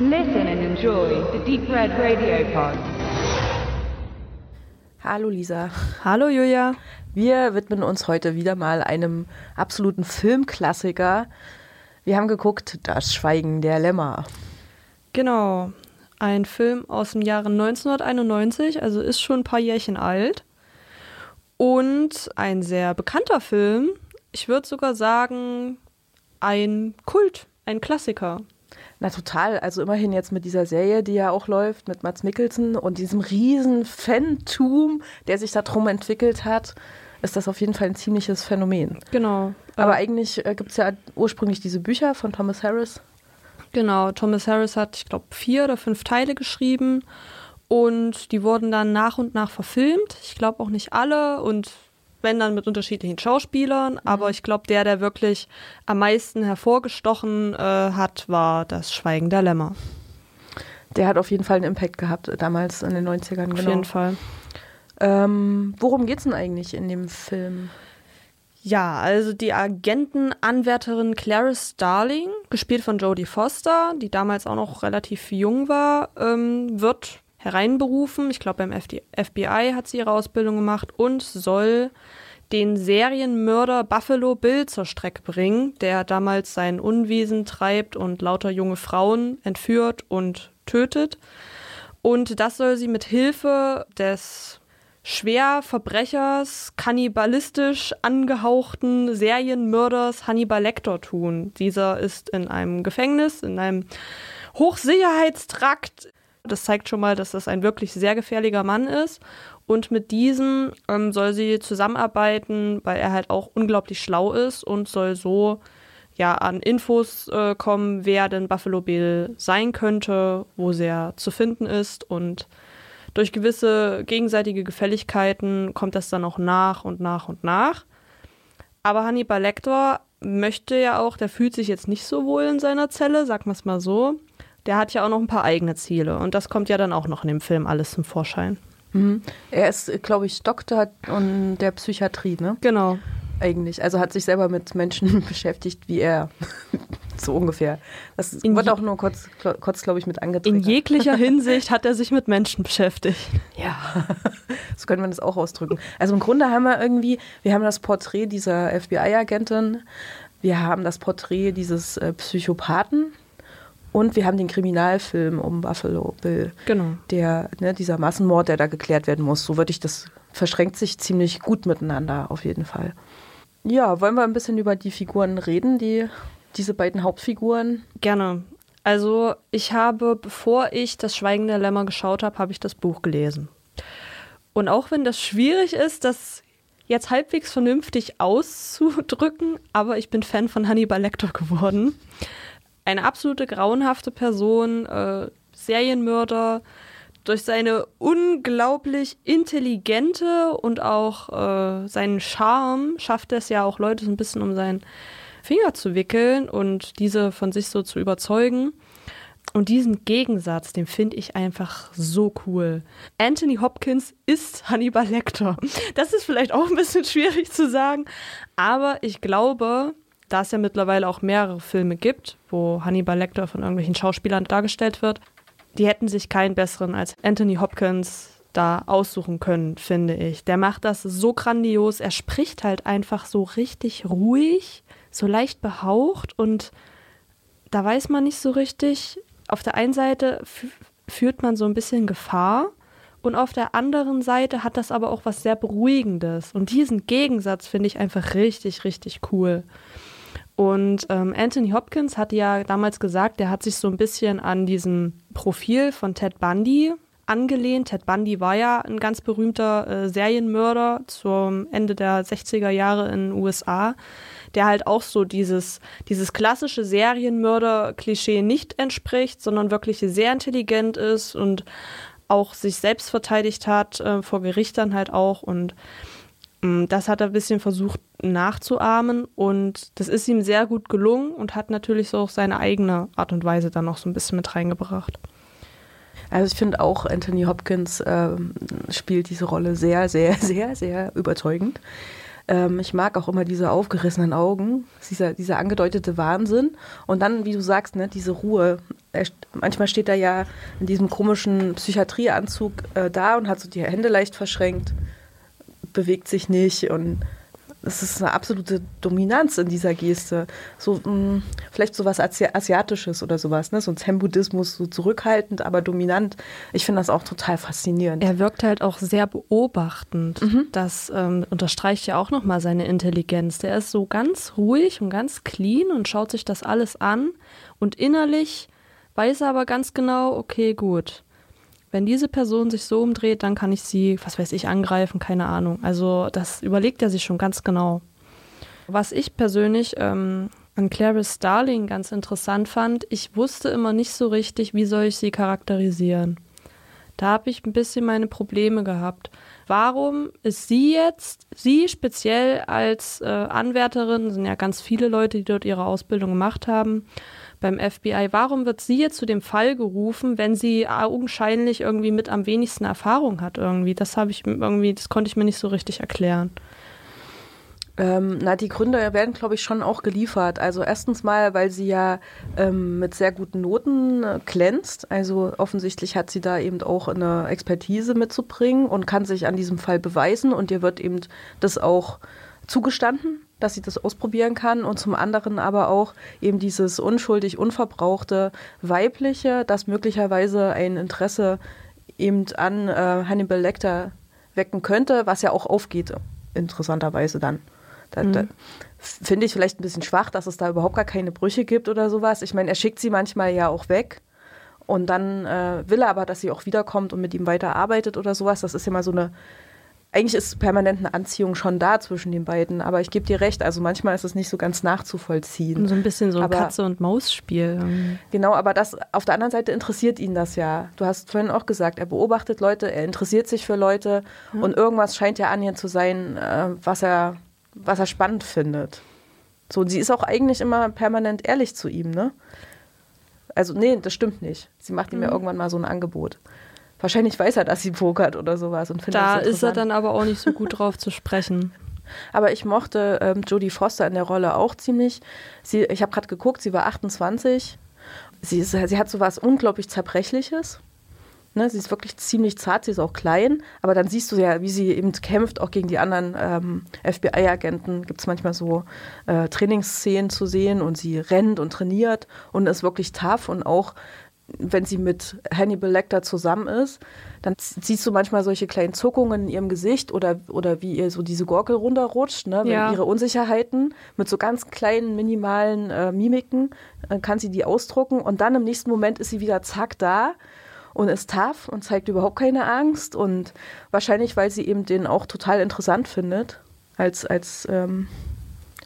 Listen and enjoy the Deep Red Radio Pod. Hallo Lisa. Hallo Julia. Wir widmen uns heute wieder mal einem absoluten Filmklassiker. Wir haben geguckt Das Schweigen der Lämmer. Genau. Ein Film aus dem Jahre 1991, also ist schon ein paar Jährchen alt. Und ein sehr bekannter Film. Ich würde sogar sagen, ein Kult, ein Klassiker. Na total, also immerhin jetzt mit dieser Serie, die ja auch läuft, mit Mats Mikkelsen und diesem riesen Fantum, der sich darum entwickelt hat, ist das auf jeden Fall ein ziemliches Phänomen. Genau. Aber eigentlich äh, gibt es ja ursprünglich diese Bücher von Thomas Harris. Genau, Thomas Harris hat, ich glaube, vier oder fünf Teile geschrieben und die wurden dann nach und nach verfilmt. Ich glaube auch nicht alle und wenn dann mit unterschiedlichen Schauspielern. Mhm. Aber ich glaube, der, der wirklich am meisten hervorgestochen äh, hat, war das Schweigen der Lämmer. Der hat auf jeden Fall einen Impact gehabt äh, damals in den 90ern. Auf genau. jeden Fall. Ähm, worum geht es denn eigentlich in dem Film? Ja, also die Agentenanwärterin Clarice Starling, gespielt von Jodie Foster, die damals auch noch relativ jung war, ähm, wird hereinberufen. Ich glaube, beim FBI hat sie ihre Ausbildung gemacht und soll den Serienmörder Buffalo Bill zur Strecke bringen, der damals sein Unwesen treibt und lauter junge Frauen entführt und tötet. Und das soll sie mit Hilfe des Schwerverbrechers, kannibalistisch angehauchten Serienmörders Hannibal Lecter tun. Dieser ist in einem Gefängnis, in einem Hochsicherheitstrakt das zeigt schon mal, dass das ein wirklich sehr gefährlicher Mann ist. Und mit diesem ähm, soll sie zusammenarbeiten, weil er halt auch unglaublich schlau ist und soll so ja an Infos äh, kommen, wer denn Buffalo Bill sein könnte, wo er zu finden ist und durch gewisse gegenseitige Gefälligkeiten kommt das dann auch nach und nach und nach. Aber Hannibal Lecter möchte ja auch, der fühlt sich jetzt nicht so wohl in seiner Zelle, wir es mal so der hat ja auch noch ein paar eigene Ziele. Und das kommt ja dann auch noch in dem Film alles zum Vorschein. Mhm. Er ist, glaube ich, Doktor und der Psychiatrie, ne? Genau. Eigentlich. Also hat sich selber mit Menschen beschäftigt wie er. so ungefähr. Das in wird auch nur kurz, kurz glaube ich, mit angetriggert. In jeglicher Hinsicht hat er sich mit Menschen beschäftigt. Ja, so könnte man das auch ausdrücken. Also im Grunde haben wir irgendwie, wir haben das Porträt dieser FBI-Agentin, wir haben das Porträt dieses äh, Psychopathen, und wir haben den Kriminalfilm um Buffalo Bill. Genau. Der, ne, dieser Massenmord, der da geklärt werden muss. So würde ich das, verschränkt sich ziemlich gut miteinander, auf jeden Fall. Ja, wollen wir ein bisschen über die Figuren reden, die, diese beiden Hauptfiguren? Gerne. Also, ich habe, bevor ich das Schweigen der Lämmer geschaut habe, habe ich das Buch gelesen. Und auch wenn das schwierig ist, das jetzt halbwegs vernünftig auszudrücken, aber ich bin Fan von Hannibal Lecter geworden eine absolute grauenhafte Person, äh, Serienmörder, durch seine unglaublich intelligente und auch äh, seinen Charme schafft es ja auch Leute so ein bisschen um seinen Finger zu wickeln und diese von sich so zu überzeugen. Und diesen Gegensatz, den finde ich einfach so cool. Anthony Hopkins ist Hannibal Lecter. Das ist vielleicht auch ein bisschen schwierig zu sagen, aber ich glaube, da es ja mittlerweile auch mehrere Filme gibt, wo Hannibal Lecter von irgendwelchen Schauspielern dargestellt wird, die hätten sich keinen besseren als Anthony Hopkins da aussuchen können, finde ich. Der macht das so grandios. Er spricht halt einfach so richtig ruhig, so leicht behaucht und da weiß man nicht so richtig. Auf der einen Seite führt man so ein bisschen Gefahr und auf der anderen Seite hat das aber auch was sehr Beruhigendes. Und diesen Gegensatz finde ich einfach richtig, richtig cool. Und ähm, Anthony Hopkins hat ja damals gesagt, er hat sich so ein bisschen an diesem Profil von Ted Bundy angelehnt. Ted Bundy war ja ein ganz berühmter äh, Serienmörder zum Ende der 60er Jahre in den USA, der halt auch so dieses, dieses klassische Serienmörder-Klischee nicht entspricht, sondern wirklich sehr intelligent ist und auch sich selbst verteidigt hat, äh, vor Gerichtern halt auch und Mm, das hat er ein bisschen versucht nachzuahmen und das ist ihm sehr gut gelungen und hat natürlich so auch seine eigene Art und Weise dann noch so ein bisschen mit reingebracht. Also ich finde auch, Anthony Hopkins äh, spielt diese Rolle sehr, sehr, sehr, sehr überzeugend. Ähm, ich mag auch immer diese aufgerissenen Augen, dieser, dieser angedeutete Wahnsinn und dann, wie du sagst, ne, diese Ruhe. er, manchmal steht er ja in diesem komischen Psychiatrieanzug äh, da und hat so die Hände leicht verschränkt, bewegt sich nicht und es ist eine absolute Dominanz in dieser Geste. So, mh, mm, vielleicht so was Asi Asiatisches oder sowas, ne? So ein Zen-Buddhismus, so zurückhaltend, aber dominant. Ich finde das auch total faszinierend. Er wirkt halt auch sehr beobachtend. Mhm. Das ähm, unterstreicht ja auch nochmal seine Intelligenz. Der ist so ganz ruhig und ganz clean und schaut sich das alles an. Und innerlich weiß er aber ganz genau, okay, gut wenn diese Person sich so umdreht, dann kann ich sie, was weiß ich, angreifen, keine Ahnung. Also das überlegt er sich schon ganz genau. Was ich persönlich ähm, an Clarice Starling ganz interessant fand, ich wusste immer nicht so richtig, wie soll ich sie charakterisieren. Da habe ich ein bisschen meine Probleme gehabt. Warum ist sie jetzt, sie speziell als äh, Anwärterin, sind ja ganz viele Leute, die dort ihre Ausbildung gemacht haben, beim FBI. Warum wird sie jetzt zu dem Fall gerufen, wenn sie augenscheinlich irgendwie mit am wenigsten Erfahrung hat irgendwie? Das habe ich irgendwie, das konnte ich mir nicht so richtig erklären. Ähm, na, die Gründe werden, glaube ich, schon auch geliefert. Also erstens mal, weil sie ja ähm, mit sehr guten Noten äh, glänzt. Also offensichtlich hat sie da eben auch eine Expertise mitzubringen und kann sich an diesem Fall beweisen und ihr wird eben das auch zugestanden dass sie das ausprobieren kann und zum anderen aber auch eben dieses unschuldig unverbrauchte weibliche, das möglicherweise ein Interesse eben an äh, Hannibal Lecter wecken könnte, was ja auch aufgeht, interessanterweise dann. Da, mhm. da finde ich vielleicht ein bisschen schwach, dass es da überhaupt gar keine Brüche gibt oder sowas. Ich meine, er schickt sie manchmal ja auch weg. Und dann äh, will er aber, dass sie auch wiederkommt und mit ihm weiterarbeitet oder sowas. Das ist ja mal so eine eigentlich ist permanent eine Anziehung schon da zwischen den beiden, aber ich gebe dir recht, also manchmal ist es nicht so ganz nachzuvollziehen. So ein bisschen so ein Katze- und Maus-Spiel. Genau, aber das auf der anderen Seite interessiert ihn das ja. Du hast vorhin auch gesagt, er beobachtet Leute, er interessiert sich für Leute hm. und irgendwas scheint ja an ihr zu sein, äh, was er, was er spannend findet. So, sie ist auch eigentlich immer permanent ehrlich zu ihm, ne? Also, nee, das stimmt nicht. Sie macht ihm mhm. ja irgendwann mal so ein Angebot. Wahrscheinlich weiß er, dass sie pokert oder sowas und findet Da ist er dann aber auch nicht so gut drauf zu sprechen. Aber ich mochte ähm, Jodie Foster in der Rolle auch ziemlich. Sie, ich habe gerade geguckt, sie war 28. Sie, ist, sie hat so was unglaublich Zerbrechliches. Ne, sie ist wirklich ziemlich zart, sie ist auch klein, aber dann siehst du ja, wie sie eben kämpft, auch gegen die anderen ähm, FBI-Agenten. Gibt es manchmal so äh, Trainingsszenen zu sehen und sie rennt und trainiert und ist wirklich tough und auch wenn sie mit Hannibal Lecter zusammen ist, dann siehst du manchmal solche kleinen Zuckungen in ihrem Gesicht oder, oder wie ihr so diese Gurkel runterrutscht, ne? Ja. ihre Unsicherheiten mit so ganz kleinen, minimalen äh, Mimiken äh, kann sie die ausdrucken und dann im nächsten Moment ist sie wieder zack da und ist tough und zeigt überhaupt keine Angst und wahrscheinlich, weil sie eben den auch total interessant findet als, als ähm,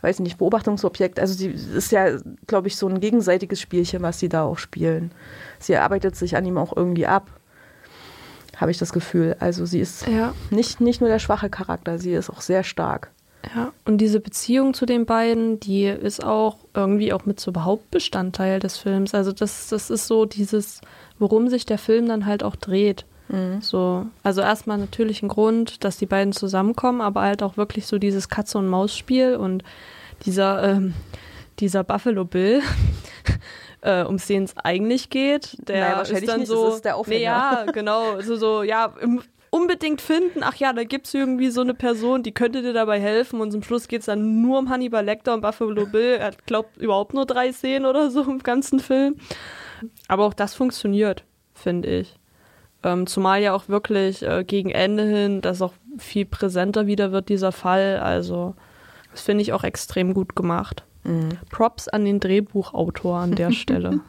weiß ich nicht, Beobachtungsobjekt. Also sie ist ja, glaube ich, so ein gegenseitiges Spielchen, was sie da auch spielen. Sie arbeitet sich an ihm auch irgendwie ab, habe ich das Gefühl. Also sie ist ja. nicht, nicht nur der schwache Charakter, sie ist auch sehr stark. Ja, und diese Beziehung zu den beiden, die ist auch irgendwie auch mit so Hauptbestandteil des Films. Also das, das ist so dieses, worum sich der Film dann halt auch dreht. Mhm. So, also erstmal natürlich ein Grund, dass die beiden zusammenkommen, aber halt auch wirklich so dieses Katze- und Maus-Spiel und dieser, ähm, dieser Buffalo Bill, äh, um den es eigentlich geht, der naja, ist dann nicht, so, ist der Aufhänger. ja, genau, so, so, ja, unbedingt finden, ach ja, da gibt es irgendwie so eine Person, die könnte dir dabei helfen und zum Schluss geht es dann nur um Hannibal Lecter und Buffalo Bill. Er glaubt überhaupt nur drei Szenen oder so im ganzen Film. Aber auch das funktioniert, finde ich. Ähm, zumal ja auch wirklich äh, gegen Ende hin, das auch viel präsenter wieder wird, dieser Fall. Also, das finde ich auch extrem gut gemacht. Mhm. Props an den Drehbuchautor an der Stelle.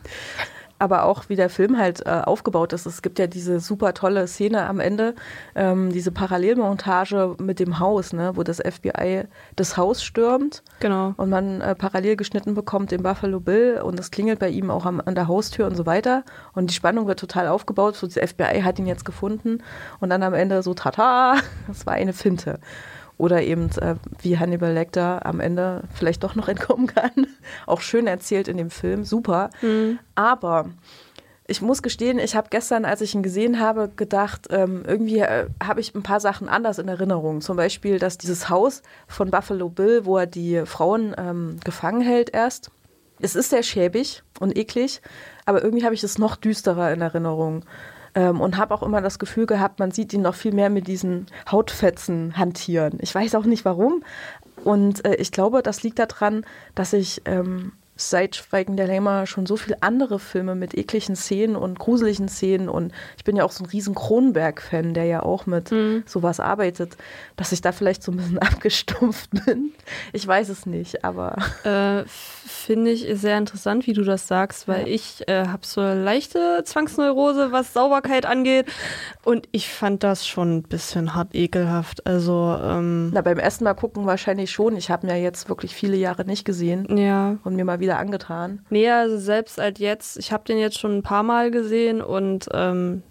Aber auch wie der Film halt äh, aufgebaut ist. Es gibt ja diese super tolle Szene am Ende, ähm, diese Parallelmontage mit dem Haus, ne, wo das FBI das Haus stürmt. Genau. Und man äh, parallel geschnitten bekommt den Buffalo Bill und es klingelt bei ihm auch am, an der Haustür und so weiter. Und die Spannung wird total aufgebaut. So, das FBI hat ihn jetzt gefunden und dann am Ende so, tata, das war eine Finte. Oder eben, äh, wie Hannibal Lecter am Ende vielleicht doch noch entkommen kann. Auch schön erzählt in dem Film, super. Mhm. Aber ich muss gestehen, ich habe gestern, als ich ihn gesehen habe, gedacht, ähm, irgendwie äh, habe ich ein paar Sachen anders in Erinnerung. Zum Beispiel, dass dieses Haus von Buffalo Bill, wo er die Frauen ähm, gefangen hält erst, es ist sehr schäbig und eklig, aber irgendwie habe ich es noch düsterer in Erinnerung. Ähm, und habe auch immer das Gefühl gehabt, man sieht ihn noch viel mehr mit diesen Hautfetzen hantieren. Ich weiß auch nicht warum. Und äh, ich glaube, das liegt daran, dass ich ähm, seit Schweigen der Lämmer schon so viele andere Filme mit ekligen Szenen und gruseligen Szenen und ich bin ja auch so ein riesen Kronberg-Fan, der ja auch mit mhm. sowas arbeitet, dass ich da vielleicht so ein bisschen abgestumpft bin. Ich weiß es nicht, aber. Äh, Finde ich sehr interessant, wie du das sagst, weil ja. ich äh, habe so eine leichte Zwangsneurose, was Sauberkeit angeht und ich fand das schon ein bisschen hart ekelhaft. Also ähm, Na, beim ersten Mal gucken wahrscheinlich schon. Ich habe ihn ja jetzt wirklich viele Jahre nicht gesehen. Ja. Und mir mal wieder wieder angetan? Nee, also selbst als jetzt, ich habe den jetzt schon ein paar Mal gesehen und ähm,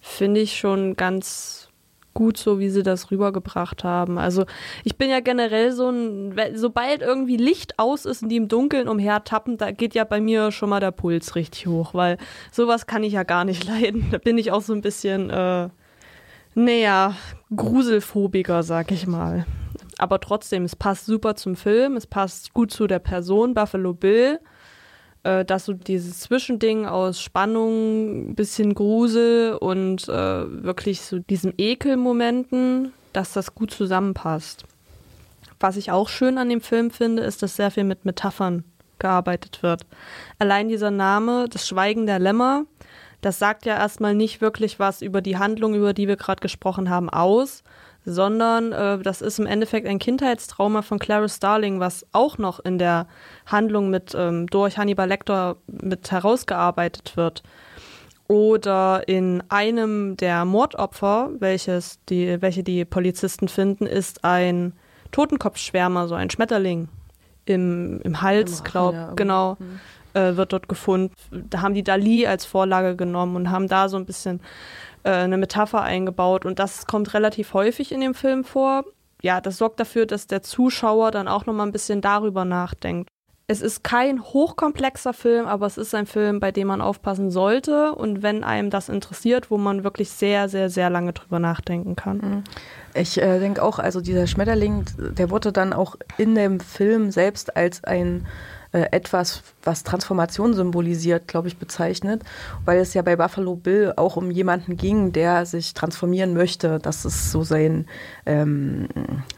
finde ich schon ganz gut so, wie sie das rübergebracht haben. Also ich bin ja generell so ein, sobald irgendwie Licht aus ist und die im Dunkeln umhertappen, da geht ja bei mir schon mal der Puls richtig hoch, weil sowas kann ich ja gar nicht leiden. Da bin ich auch so ein bisschen, äh, naja, Gruselphobiker, sag ich mal aber trotzdem, es passt super zum Film, es passt gut zu der Person Buffalo Bill, äh, dass so dieses Zwischending aus Spannung, bisschen Grusel und äh, wirklich so diesen Ekelmomenten, dass das gut zusammenpasst. Was ich auch schön an dem Film finde, ist, dass sehr viel mit Metaphern gearbeitet wird. Allein dieser Name, das Schweigen der Lämmer, das sagt ja erstmal nicht wirklich was über die Handlung, über die wir gerade gesprochen haben, aus, sondern äh, das ist im Endeffekt ein Kindheitstrauma von Clarice Starling, was auch noch in der Handlung mit ähm, durch Hannibal Lecter mit herausgearbeitet wird. Oder in einem der Mordopfer, welches die, welche die Polizisten finden, ist ein Totenkopfschwärmer, so ein Schmetterling im, im Hals, glaube ja, genau, hm. äh, wird dort gefunden. Da haben die Dali als Vorlage genommen und haben da so ein bisschen äh, eine Metapher eingebaut und das kommt relativ häufig in dem Film vor. Ja, das sorgt dafür, dass der Zuschauer dann auch noch mal ein bisschen darüber nachdenkt. Es ist kein hochkomplexer Film, aber es ist ein Film, bei dem man aufpassen sollte und wenn einem das interessiert, wo man wirklich sehr, sehr, sehr lange drüber nachdenken kann. Mhm. Ich äh, denke auch, also dieser Schmetterling, der wurde dann auch in dem Film selbst als ein etwas, was Transformation symbolisiert, glaube ich, bezeichnet, weil es ja bei Buffalo Bill auch um jemanden ging, der sich transformieren möchte. Das ist so sein ähm,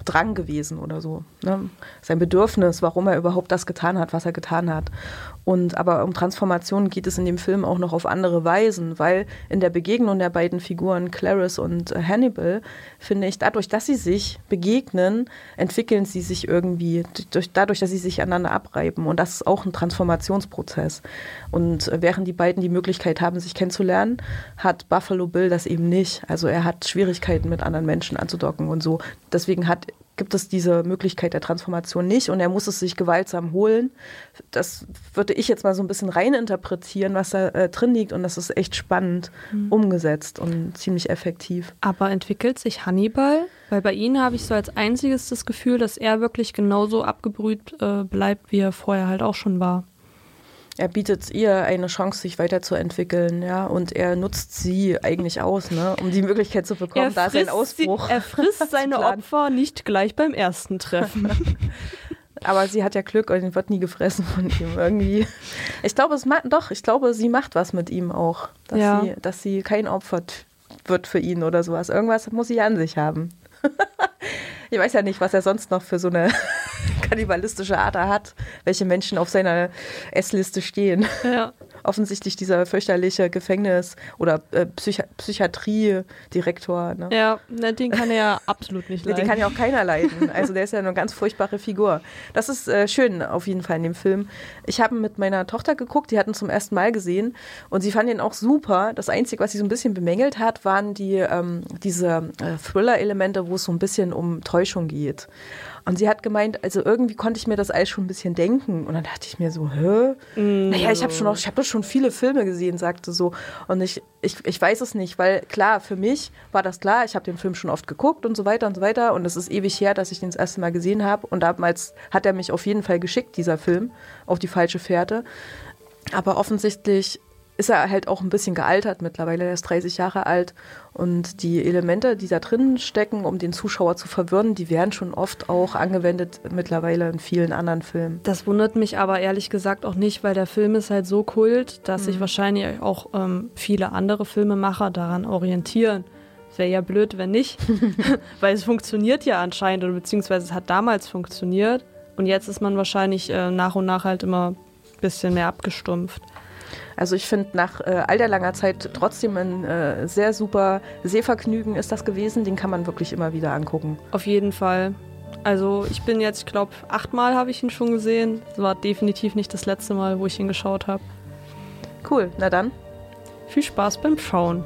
Drang gewesen oder so. Ne? Sein Bedürfnis, warum er überhaupt das getan hat, was er getan hat. Und aber um Transformation geht es in dem Film auch noch auf andere Weisen, weil in der Begegnung der beiden Figuren Clarice und äh, Hannibal finde ich, dadurch, dass sie sich begegnen, entwickeln sie sich irgendwie, durch, dadurch, dass sie sich aneinander abreiben. Und das ist auch ein Transformationsprozess. Und während die beiden die Möglichkeit haben, sich kennenzulernen, hat Buffalo Bill das eben nicht. Also er hat Schwierigkeiten mit anderen Menschen anzudocken und so. Deswegen hat gibt es diese Möglichkeit der Transformation nicht und er muss es sich gewaltsam holen. Das würde ich jetzt mal so ein bisschen reininterpretieren, was da äh, drin liegt und das ist echt spannend mhm. umgesetzt und ziemlich effektiv. Aber entwickelt sich Hannibal? Weil bei ihm habe ich so als einziges das Gefühl, dass er wirklich genauso abgebrüht äh, bleibt, wie er vorher halt auch schon war er bietet ihr eine Chance, sich weiterzuentwickeln, ja, und er nutzt sie eigentlich aus, ne, um die Möglichkeit zu bekommen, er da sein Ausbruch. Sie, er frisst seine Opfer nicht gleich beim ersten Treffen. Aber sie hat ja Glück und wird nie gefressen von ihm irgendwie. Ich glaube, es macht doch, ich glaube, sie macht was mit ihm auch, dass, ja. sie, dass sie kein Opfer wird für ihn oder sowas. Irgendwas muss sie an sich haben. ich weiß ja nicht, was er sonst noch für so eine kannibalistische Ader hat, welche Menschen auf seiner Essliste stehen. Ja. Offensichtlich dieser fürchterliche Gefängnis- oder äh, Psychi Psychiatriedirektor. Ne? Ja, ne, den kann er ja absolut nicht leiden. Den kann ja auch keiner leiden. Also der ist ja eine ganz furchtbare Figur. Das ist äh, schön auf jeden Fall in dem Film. Ich habe mit meiner Tochter geguckt, die hatten zum ersten Mal gesehen und sie fand ihn auch super. Das Einzige, was sie so ein bisschen bemängelt hat, waren die ähm, diese äh, Thriller-Elemente, wo es so ein bisschen um Täuschung geht. Und sie hat gemeint, also irgendwie konnte ich mir das alles schon ein bisschen denken. Und dann dachte ich mir so, hä? Mm. Naja, ich habe schon auch, ich habe schon viele Filme gesehen, sagte so. Und ich, ich, ich weiß es nicht, weil klar, für mich war das klar, ich habe den Film schon oft geguckt und so weiter und so weiter. Und es ist ewig her, dass ich den das erste Mal gesehen habe. Und damals hat er mich auf jeden Fall geschickt, dieser Film, auf die falsche Fährte. Aber offensichtlich ist er halt auch ein bisschen gealtert mittlerweile. Er ist 30 Jahre alt und die Elemente, die da drin stecken, um den Zuschauer zu verwirren, die werden schon oft auch angewendet mittlerweile in vielen anderen Filmen. Das wundert mich aber ehrlich gesagt auch nicht, weil der Film ist halt so kult, dass sich wahrscheinlich auch ähm, viele andere Filmemacher daran orientieren. Wäre ja blöd, wenn nicht, weil es funktioniert ja anscheinend oder beziehungsweise es hat damals funktioniert und jetzt ist man wahrscheinlich äh, nach und nach halt immer ein bisschen mehr abgestumpft. Also ich finde nach äh, all der langer Zeit trotzdem ein äh, sehr super Sehvergnügen ist das gewesen. Den kann man wirklich immer wieder angucken. Auf jeden Fall. Also ich bin jetzt, ich glaube, achtmal habe ich ihn schon gesehen. Das war definitiv nicht das letzte Mal, wo ich ihn geschaut habe. Cool, na dann. Viel Spaß beim Schauen.